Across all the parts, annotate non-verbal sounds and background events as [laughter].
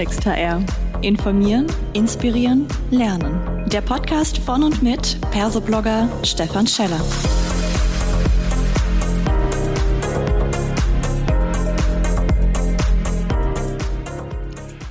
Klartext HR. Informieren, inspirieren, lernen. Der Podcast von und mit Persoblogger Stefan Scheller.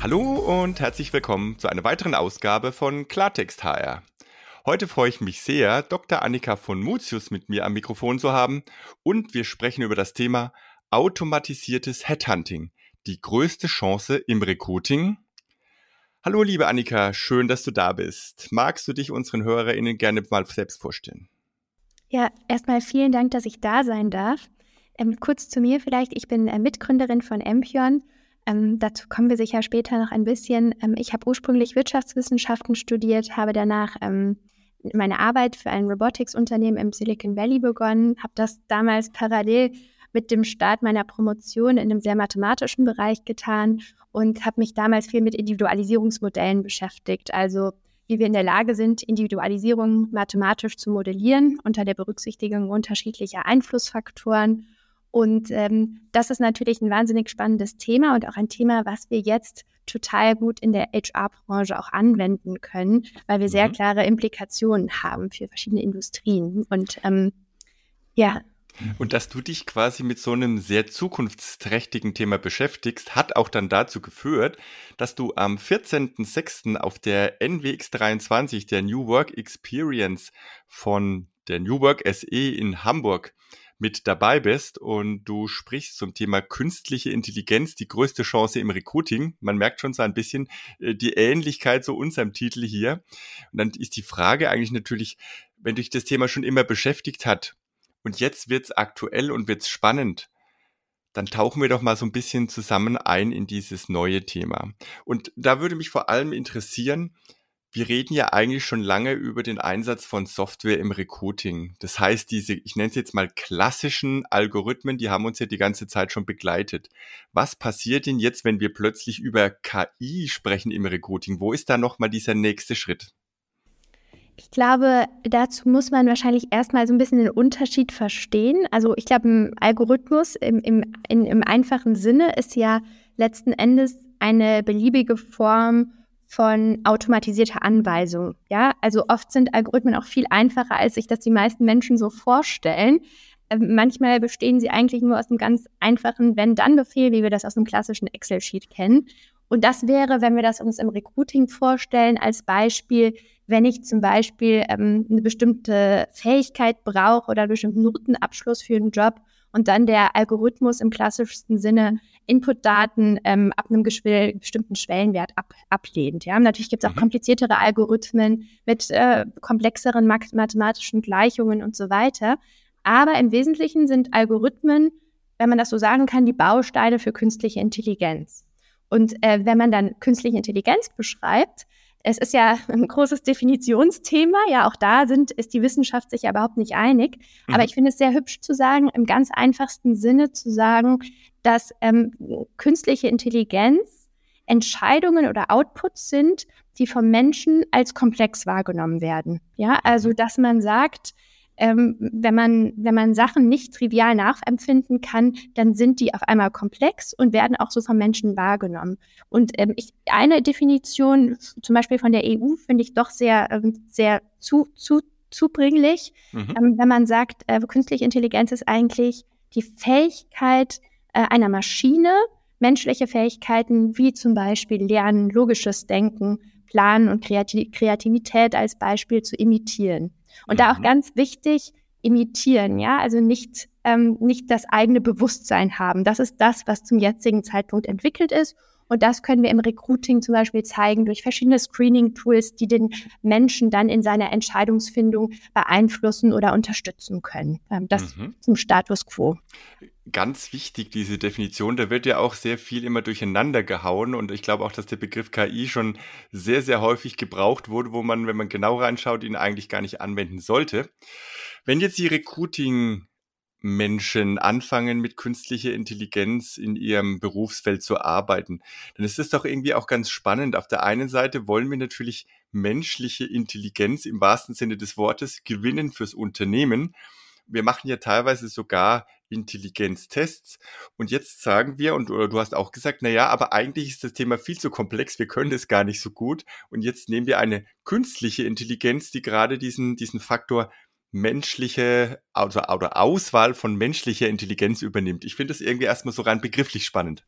Hallo und herzlich willkommen zu einer weiteren Ausgabe von Klartext HR. Heute freue ich mich sehr, Dr. Annika von Mutius mit mir am Mikrofon zu haben und wir sprechen über das Thema automatisiertes Headhunting die größte Chance im Recruiting? Hallo, liebe Annika, schön, dass du da bist. Magst du dich unseren HörerInnen gerne mal selbst vorstellen? Ja, erstmal vielen Dank, dass ich da sein darf. Ähm, kurz zu mir vielleicht. Ich bin äh, Mitgründerin von Empion. Ähm, dazu kommen wir sicher später noch ein bisschen. Ähm, ich habe ursprünglich Wirtschaftswissenschaften studiert, habe danach ähm, meine Arbeit für ein Robotics-Unternehmen im Silicon Valley begonnen, habe das damals parallel mit dem Start meiner Promotion in einem sehr mathematischen Bereich getan und habe mich damals viel mit Individualisierungsmodellen beschäftigt. Also wie wir in der Lage sind, Individualisierung mathematisch zu modellieren unter der Berücksichtigung unterschiedlicher Einflussfaktoren. Und ähm, das ist natürlich ein wahnsinnig spannendes Thema und auch ein Thema, was wir jetzt total gut in der HR-Branche auch anwenden können, weil wir sehr mhm. klare Implikationen haben für verschiedene Industrien. Und ähm, ja, [laughs] und dass du dich quasi mit so einem sehr zukunftsträchtigen Thema beschäftigst, hat auch dann dazu geführt, dass du am 14.06. auf der NWX23, der New Work Experience von der New Work SE in Hamburg, mit dabei bist und du sprichst zum Thema künstliche Intelligenz, die größte Chance im Recruiting. Man merkt schon so ein bisschen äh, die Ähnlichkeit zu unserem Titel hier. Und dann ist die Frage eigentlich natürlich, wenn dich das Thema schon immer beschäftigt hat, und jetzt wird's aktuell und wird's spannend, dann tauchen wir doch mal so ein bisschen zusammen ein in dieses neue Thema. Und da würde mich vor allem interessieren, wir reden ja eigentlich schon lange über den Einsatz von Software im Recruiting. Das heißt, diese, ich nenne es jetzt mal klassischen Algorithmen, die haben uns ja die ganze Zeit schon begleitet. Was passiert denn jetzt, wenn wir plötzlich über KI sprechen im Recruiting? Wo ist da nochmal dieser nächste Schritt? Ich glaube, dazu muss man wahrscheinlich erstmal so ein bisschen den Unterschied verstehen. Also ich glaube, ein Algorithmus im, im, in, im einfachen Sinne ist ja letzten Endes eine beliebige Form von automatisierter Anweisung. Ja, also oft sind Algorithmen auch viel einfacher, als sich das die meisten Menschen so vorstellen. Ähm, manchmal bestehen sie eigentlich nur aus einem ganz einfachen Wenn-Dann-Befehl, wie wir das aus einem klassischen Excel-Sheet kennen. Und das wäre, wenn wir das uns im Recruiting vorstellen, als Beispiel, wenn ich zum Beispiel ähm, eine bestimmte Fähigkeit brauche oder einen bestimmten Notenabschluss für einen Job und dann der Algorithmus im klassischsten Sinne Inputdaten ähm, ab einem bestimmten Schwellenwert ab ablehnt. Ja? Natürlich gibt es auch mhm. kompliziertere Algorithmen mit äh, komplexeren mathematischen Gleichungen und so weiter. Aber im Wesentlichen sind Algorithmen, wenn man das so sagen kann, die Bausteine für künstliche Intelligenz. Und äh, wenn man dann künstliche Intelligenz beschreibt, es ist ja [laughs] ein großes Definitionsthema. Ja, auch da sind, ist die Wissenschaft sich ja überhaupt nicht einig. Mhm. Aber ich finde es sehr hübsch zu sagen, im ganz einfachsten Sinne zu sagen, dass ähm, künstliche Intelligenz Entscheidungen oder Outputs sind, die vom Menschen als komplex wahrgenommen werden. Ja, also mhm. dass man sagt, ähm, wenn, man, wenn man Sachen nicht trivial nachempfinden kann, dann sind die auf einmal komplex und werden auch so von Menschen wahrgenommen. Und ähm, ich, eine Definition, zum Beispiel von der EU, finde ich doch sehr, ähm, sehr zu, zu, zubringlich, mhm. ähm, wenn man sagt, äh, künstliche Intelligenz ist eigentlich die Fähigkeit äh, einer Maschine, menschliche Fähigkeiten wie zum Beispiel Lernen, logisches Denken, Planen und Kreativität als Beispiel zu imitieren. Und mhm. da auch mhm. ganz wichtig, imitieren, ja, also nicht, ähm, nicht das eigene Bewusstsein haben. Das ist das, was zum jetzigen Zeitpunkt entwickelt ist. Und das können wir im Recruiting zum Beispiel zeigen durch verschiedene Screening-Tools, die den Menschen dann in seiner Entscheidungsfindung beeinflussen oder unterstützen können. Ähm, das mhm. zum Status quo ganz wichtig, diese Definition. Da wird ja auch sehr viel immer durcheinander gehauen und ich glaube auch, dass der Begriff KI schon sehr, sehr häufig gebraucht wurde, wo man, wenn man genau reinschaut, ihn eigentlich gar nicht anwenden sollte. Wenn jetzt die Recruiting Menschen anfangen, mit künstlicher Intelligenz in ihrem Berufsfeld zu arbeiten, dann ist das doch irgendwie auch ganz spannend. Auf der einen Seite wollen wir natürlich menschliche Intelligenz im wahrsten Sinne des Wortes gewinnen fürs Unternehmen. Wir machen ja teilweise sogar Intelligenztests. Und jetzt sagen wir, und du hast auch gesagt, na ja, aber eigentlich ist das Thema viel zu komplex, wir können das gar nicht so gut. Und jetzt nehmen wir eine künstliche Intelligenz, die gerade diesen, diesen Faktor menschliche also, oder Auswahl von menschlicher Intelligenz übernimmt. Ich finde das irgendwie erstmal so rein begrifflich spannend.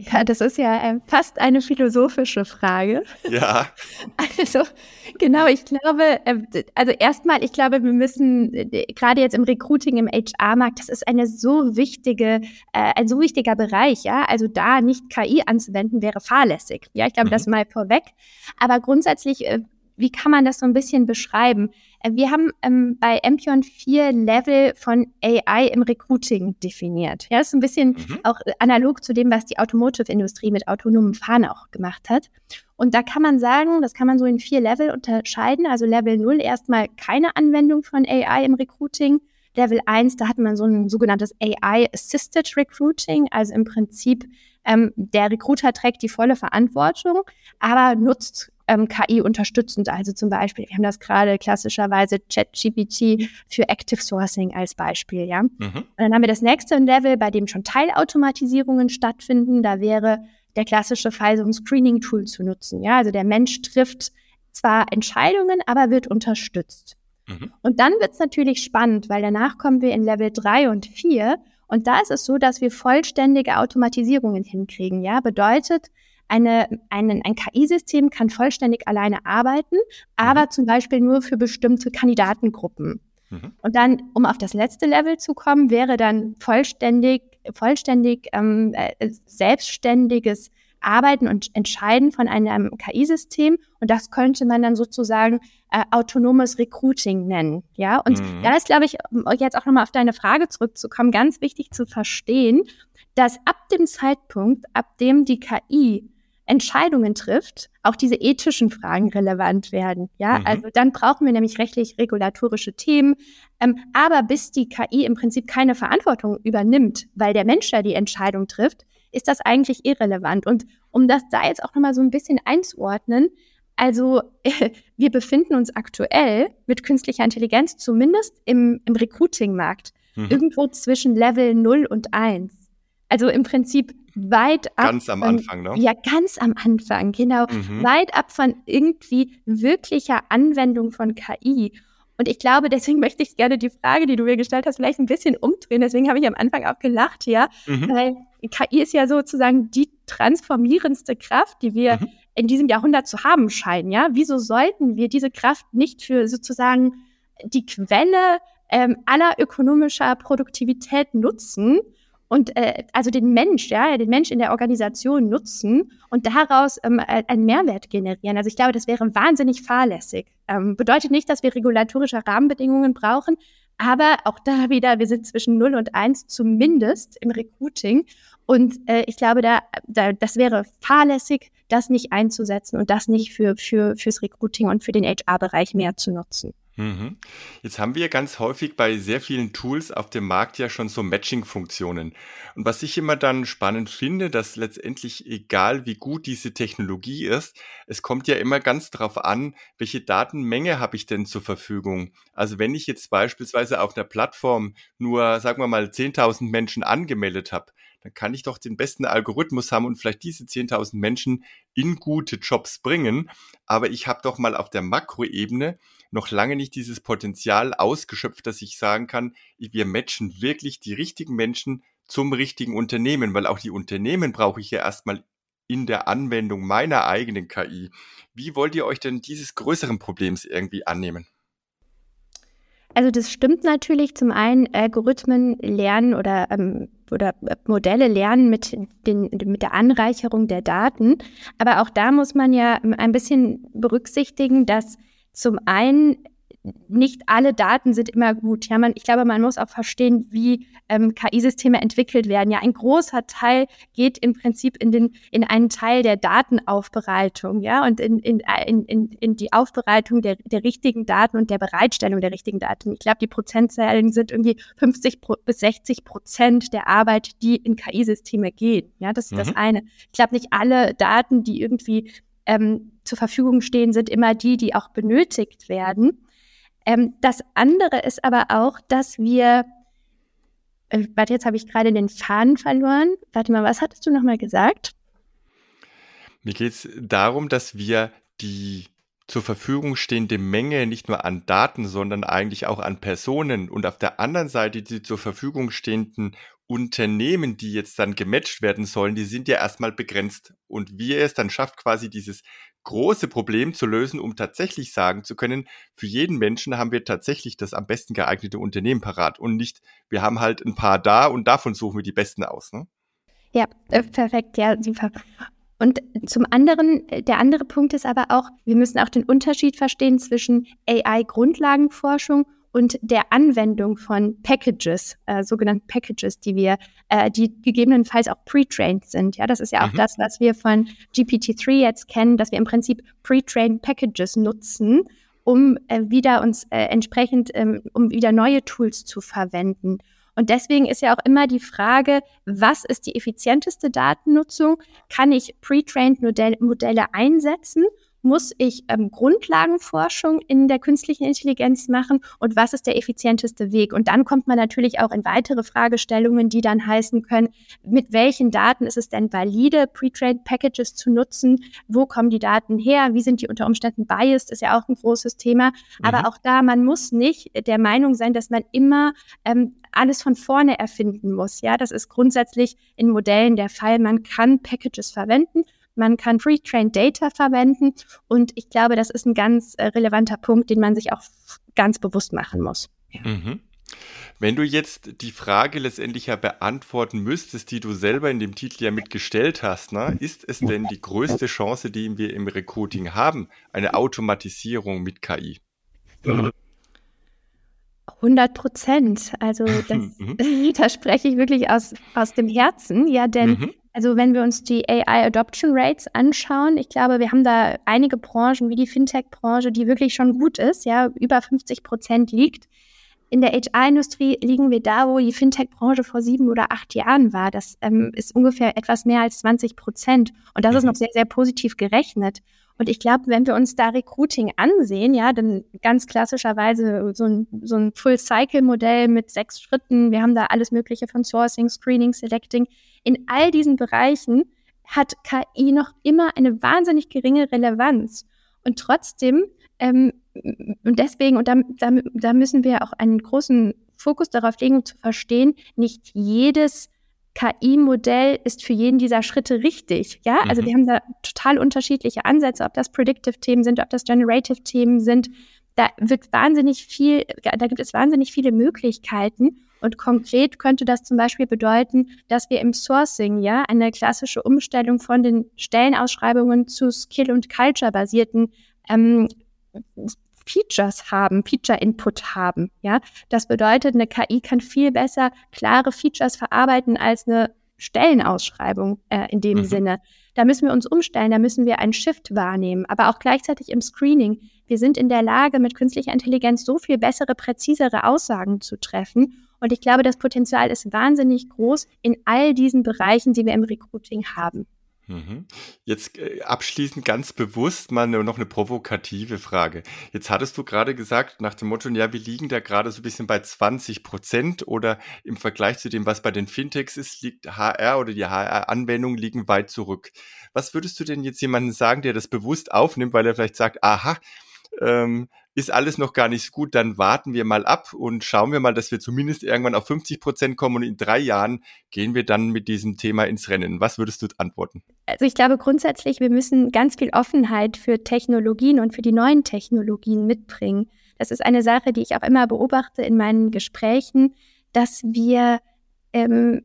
Ja, das ist ja äh, fast eine philosophische Frage. Ja. [laughs] Also, genau, ich glaube, äh, also erstmal, ich glaube, wir müssen äh, gerade jetzt im Recruiting, im HR-Markt, das ist eine so wichtige, ein so wichtiger Bereich, ja. Also da nicht KI anzuwenden, wäre fahrlässig. Ja, ich glaube, mhm. das mal vorweg. Aber grundsätzlich wie kann man das so ein bisschen beschreiben? Äh, wir haben ähm, bei Ampion vier Level von AI im Recruiting definiert. Ja, das ist ein bisschen mhm. auch analog zu dem, was die Automotive-Industrie mit autonomen Fahren auch gemacht hat. Und da kann man sagen, das kann man so in vier Level unterscheiden. Also Level 0 erstmal keine Anwendung von AI im Recruiting. Level 1, da hat man so ein sogenanntes AI-Assisted Recruiting, also im Prinzip ähm, der Recruiter trägt die volle Verantwortung, aber nutzt ähm, KI unterstützend. Also zum Beispiel, wir haben das gerade klassischerweise ChatGPT für Active Sourcing als Beispiel, ja. Mhm. Und dann haben wir das nächste Level, bei dem schon Teilautomatisierungen stattfinden. Da wäre der klassische Fall, so ein Screening-Tool zu nutzen. Ja, also der Mensch trifft zwar Entscheidungen, aber wird unterstützt. Mhm. Und dann wird es natürlich spannend, weil danach kommen wir in Level 3 und 4 und da ist es so, dass wir vollständige Automatisierungen hinkriegen. Ja, bedeutet, eine, einen, ein KI-System kann vollständig alleine arbeiten, aber mhm. zum Beispiel nur für bestimmte Kandidatengruppen. Mhm. Und dann, um auf das letzte Level zu kommen, wäre dann vollständig, vollständig ähm, äh, selbstständiges Arbeiten und Entscheiden von einem KI-System. Und das könnte man dann sozusagen äh, autonomes Recruiting nennen. Ja, und mhm. da ist, glaube ich, um jetzt auch nochmal auf deine Frage zurückzukommen, ganz wichtig zu verstehen, dass ab dem Zeitpunkt, ab dem die KI Entscheidungen trifft, auch diese ethischen Fragen relevant werden. Ja, mhm. also dann brauchen wir nämlich rechtlich regulatorische Themen. Ähm, aber bis die KI im Prinzip keine Verantwortung übernimmt, weil der Mensch ja die Entscheidung trifft, ist das eigentlich irrelevant. Und um das da jetzt auch nochmal so ein bisschen einzuordnen, also äh, [laughs] wir befinden uns aktuell mit künstlicher Intelligenz zumindest im, im Recruiting-Markt mhm. irgendwo zwischen Level 0 und 1. Also im Prinzip weit ab. Ganz am Anfang, ne? Ja, ganz am Anfang, genau. Mhm. Weit ab von irgendwie wirklicher Anwendung von KI. Und ich glaube, deswegen [laughs] möchte ich gerne die Frage, die du mir gestellt hast, vielleicht ein bisschen umdrehen. Deswegen habe ich am Anfang auch gelacht, ja. Mhm. Weil KI ist ja sozusagen die transformierendste Kraft, die wir mhm. in diesem Jahrhundert zu haben scheinen, ja. Wieso sollten wir diese Kraft nicht für sozusagen die Quelle ähm, aller ökonomischer Produktivität nutzen? Und äh, also den Mensch, ja, den Mensch in der Organisation nutzen und daraus ähm, äh, einen Mehrwert generieren. Also ich glaube, das wäre wahnsinnig fahrlässig. Ähm, bedeutet nicht, dass wir regulatorische Rahmenbedingungen brauchen, aber auch da wieder, wir sind zwischen 0 und 1 zumindest im Recruiting. Und äh, ich glaube, da, da, das wäre fahrlässig, das nicht einzusetzen und das nicht für, für, fürs Recruiting und für den HR-Bereich mehr zu nutzen. Mhm. Jetzt haben wir ganz häufig bei sehr vielen Tools auf dem Markt ja schon so Matching-Funktionen. Und was ich immer dann spannend finde, dass letztendlich egal wie gut diese Technologie ist, es kommt ja immer ganz darauf an, welche Datenmenge habe ich denn zur Verfügung. Also wenn ich jetzt beispielsweise auf einer Plattform nur, sagen wir mal, 10.000 Menschen angemeldet habe, dann kann ich doch den besten Algorithmus haben und vielleicht diese 10.000 Menschen in gute Jobs bringen. Aber ich habe doch mal auf der Makroebene noch lange nicht dieses Potenzial ausgeschöpft, dass ich sagen kann, wir matchen wirklich die richtigen Menschen zum richtigen Unternehmen, weil auch die Unternehmen brauche ich ja erstmal in der Anwendung meiner eigenen KI. Wie wollt ihr euch denn dieses größeren Problems irgendwie annehmen? Also das stimmt natürlich. Zum einen Algorithmen lernen oder, ähm, oder Modelle lernen mit, den, mit der Anreicherung der Daten. Aber auch da muss man ja ein bisschen berücksichtigen, dass zum einen nicht alle Daten sind immer gut. Ja, man, ich glaube, man muss auch verstehen, wie ähm, KI-Systeme entwickelt werden. Ja, ein großer Teil geht im Prinzip in, den, in einen Teil der Datenaufbereitung, ja, und in, in, in, in die Aufbereitung der, der richtigen Daten und der Bereitstellung der richtigen Daten. Ich glaube, die Prozentzahlen sind irgendwie 50 bis 60 Prozent der Arbeit, die in KI-Systeme geht. Ja, das ist mhm. das eine. Ich glaube, nicht alle Daten, die irgendwie ähm, zur Verfügung stehen, sind immer die, die auch benötigt werden. Ähm, das andere ist aber auch, dass wir, äh, warte, jetzt habe ich gerade den Faden verloren. Warte mal, was hattest du nochmal gesagt? Mir geht es darum, dass wir die zur Verfügung stehende Menge nicht nur an Daten, sondern eigentlich auch an Personen und auf der anderen Seite die zur Verfügung stehenden Unternehmen, die jetzt dann gematcht werden sollen, die sind ja erstmal begrenzt. Und wie er es dann schafft, quasi dieses große Problem zu lösen, um tatsächlich sagen zu können, für jeden Menschen haben wir tatsächlich das am besten geeignete Unternehmen parat und nicht, wir haben halt ein paar da und davon suchen wir die besten aus. Ne? Ja, äh, perfekt, ja, super. Und zum anderen, äh, der andere Punkt ist aber auch, wir müssen auch den Unterschied verstehen zwischen AI-Grundlagenforschung und der Anwendung von Packages, äh, sogenannten Packages, die wir, äh, die gegebenenfalls auch pre-trained sind. Ja, das ist ja auch mhm. das, was wir von GPT-3 jetzt kennen, dass wir im Prinzip pre-trained Packages nutzen, um äh, wieder uns äh, entsprechend, ähm, um wieder neue Tools zu verwenden. Und deswegen ist ja auch immer die Frage, was ist die effizienteste Datennutzung? Kann ich pre-trained Modelle einsetzen muss ich ähm, Grundlagenforschung in der künstlichen Intelligenz machen und was ist der effizienteste Weg? Und dann kommt man natürlich auch in weitere Fragestellungen, die dann heißen können, mit welchen Daten ist es denn valide, Pre-Trained Packages zu nutzen? Wo kommen die Daten her? Wie sind die unter Umständen biased? Ist ja auch ein großes Thema. Mhm. Aber auch da, man muss nicht der Meinung sein, dass man immer ähm, alles von vorne erfinden muss. Ja, das ist grundsätzlich in Modellen der Fall. Man kann Packages verwenden man kann Pre-Trained Data verwenden und ich glaube, das ist ein ganz äh, relevanter Punkt, den man sich auch ganz bewusst machen muss. Mhm. Wenn du jetzt die Frage letztendlich ja beantworten müsstest, die du selber in dem Titel ja mitgestellt hast, ne, ist es denn die größte Chance, die wir im Recruiting haben, eine Automatisierung mit KI? 100 Prozent. Also [laughs] das, mhm. [laughs] da spreche ich wirklich aus, aus dem Herzen, ja, denn mhm. Also wenn wir uns die AI Adoption Rates anschauen, ich glaube, wir haben da einige Branchen wie die Fintech-Branche, die wirklich schon gut ist, ja, über 50 Prozent liegt. In der HR-Industrie liegen wir da, wo die Fintech-Branche vor sieben oder acht Jahren war. Das ähm, ist ungefähr etwas mehr als 20 Prozent. Und das ist mhm. noch sehr, sehr positiv gerechnet. Und ich glaube, wenn wir uns da Recruiting ansehen, ja, dann ganz klassischerweise so ein, so ein Full-Cycle-Modell mit sechs Schritten. Wir haben da alles Mögliche von Sourcing, Screening, Selecting. In all diesen Bereichen hat KI noch immer eine wahnsinnig geringe Relevanz. Und trotzdem, ähm, und deswegen, und da, da, da müssen wir auch einen großen Fokus darauf legen, um zu verstehen, nicht jedes KI-Modell ist für jeden dieser Schritte richtig. Ja, also mhm. wir haben da total unterschiedliche Ansätze, ob das Predictive-Themen sind, ob das Generative-Themen sind. Da wird wahnsinnig viel, da gibt es wahnsinnig viele Möglichkeiten. Und konkret könnte das zum Beispiel bedeuten, dass wir im Sourcing ja eine klassische Umstellung von den Stellenausschreibungen zu Skill- und Culture-basierten ähm, Features haben, Feature-Input haben. Ja, das bedeutet, eine KI kann viel besser klare Features verarbeiten als eine Stellenausschreibung äh, in dem mhm. Sinne. Da müssen wir uns umstellen, da müssen wir einen Shift wahrnehmen, aber auch gleichzeitig im Screening. Wir sind in der Lage, mit künstlicher Intelligenz so viel bessere, präzisere Aussagen zu treffen. Und ich glaube, das Potenzial ist wahnsinnig groß in all diesen Bereichen, die wir im Recruiting haben. Mhm. Jetzt äh, abschließend ganz bewusst mal noch eine provokative Frage. Jetzt hattest du gerade gesagt, nach dem Motto, ja, wir liegen da gerade so ein bisschen bei 20 Prozent oder im Vergleich zu dem, was bei den Fintechs ist, liegt HR oder die HR-Anwendungen liegen weit zurück. Was würdest du denn jetzt jemandem sagen, der das bewusst aufnimmt, weil er vielleicht sagt, aha, ähm, ist alles noch gar nicht so gut, dann warten wir mal ab und schauen wir mal, dass wir zumindest irgendwann auf 50 Prozent kommen und in drei Jahren gehen wir dann mit diesem Thema ins Rennen. Was würdest du antworten? Also ich glaube grundsätzlich, wir müssen ganz viel Offenheit für Technologien und für die neuen Technologien mitbringen. Das ist eine Sache, die ich auch immer beobachte in meinen Gesprächen, dass wir ähm,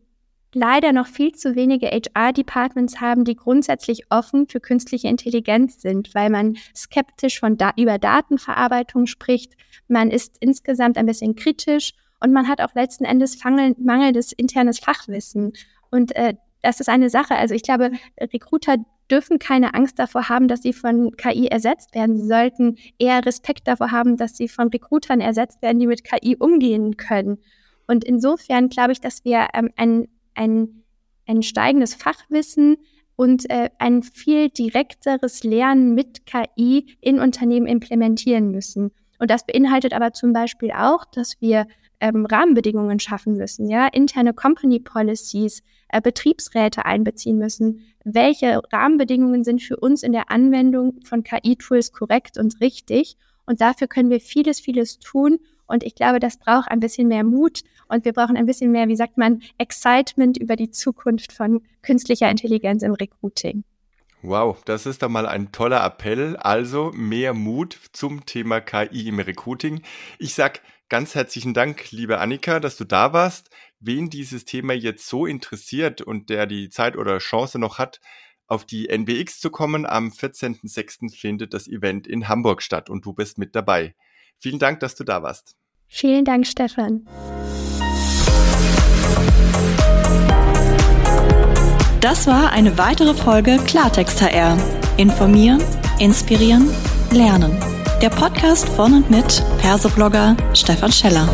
leider noch viel zu wenige HR-Departments haben, die grundsätzlich offen für künstliche Intelligenz sind, weil man skeptisch von da über Datenverarbeitung spricht. Man ist insgesamt ein bisschen kritisch und man hat auch letzten Endes mangelndes internes Fachwissen. Und äh, das ist eine Sache. Also ich glaube, Recruiter dürfen keine Angst davor haben, dass sie von KI ersetzt werden. Sie sollten eher Respekt davor haben, dass sie von Recruitern ersetzt werden, die mit KI umgehen können. Und insofern glaube ich, dass wir ähm, ein ein, ein steigendes Fachwissen und äh, ein viel direkteres Lernen mit KI in Unternehmen implementieren müssen. Und das beinhaltet aber zum Beispiel auch, dass wir ähm, Rahmenbedingungen schaffen müssen, ja, interne Company Policies, äh, Betriebsräte einbeziehen müssen. Welche Rahmenbedingungen sind für uns in der Anwendung von KI-Tools korrekt und richtig? Und dafür können wir vieles, vieles tun. Und ich glaube, das braucht ein bisschen mehr Mut und wir brauchen ein bisschen mehr, wie sagt man, Excitement über die Zukunft von künstlicher Intelligenz im Recruiting. Wow, das ist doch mal ein toller Appell. Also mehr Mut zum Thema KI im Recruiting. Ich sag ganz herzlichen Dank, liebe Annika, dass du da warst. Wen dieses Thema jetzt so interessiert und der die Zeit oder Chance noch hat, auf die NWX zu kommen, am 14.06. findet das Event in Hamburg statt und du bist mit dabei. Vielen Dank, dass du da warst. Vielen Dank, Stefan. Das war eine weitere Folge Klartext HR. Informieren, inspirieren, lernen. Der Podcast von und mit Persoblogger Stefan Scheller.